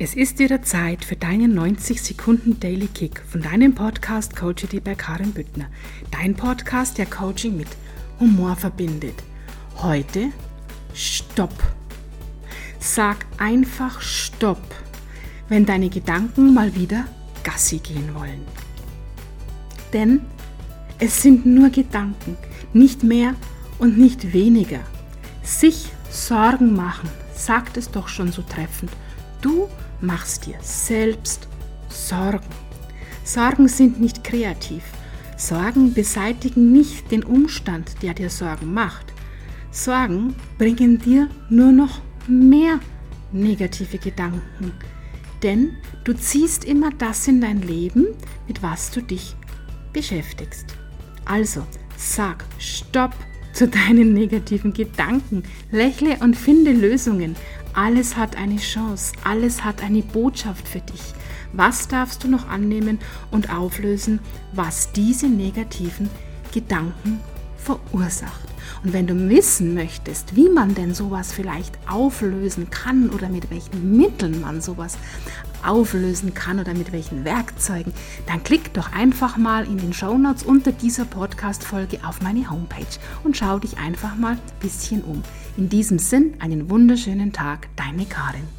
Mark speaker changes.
Speaker 1: Es ist wieder Zeit für deinen 90 Sekunden Daily Kick von deinem Podcast Coachity bei Karin Büttner. Dein Podcast, der Coaching mit Humor verbindet. Heute Stopp. Sag einfach Stopp, wenn deine Gedanken mal wieder Gassi gehen wollen. Denn es sind nur Gedanken, nicht mehr und nicht weniger. Sich Sorgen machen, sagt es doch schon so treffend. Du machst dir selbst Sorgen. Sorgen sind nicht kreativ. Sorgen beseitigen nicht den Umstand, der dir Sorgen macht. Sorgen bringen dir nur noch mehr negative Gedanken. Denn du ziehst immer das in dein Leben, mit was du dich beschäftigst. Also sag Stopp zu deinen negativen Gedanken, lächle und finde Lösungen. Alles hat eine Chance, alles hat eine Botschaft für dich. Was darfst du noch annehmen und auflösen, was diese negativen Gedanken verursacht? Und wenn du wissen möchtest, wie man denn sowas vielleicht auflösen kann oder mit welchen Mitteln man sowas auflösen kann oder mit welchen Werkzeugen, dann klick doch einfach mal in den Shownotes unter dieser Podcast-Folge auf meine Homepage und schau dich einfach mal ein bisschen um. In diesem Sinn, einen wunderschönen Tag, deine Karin.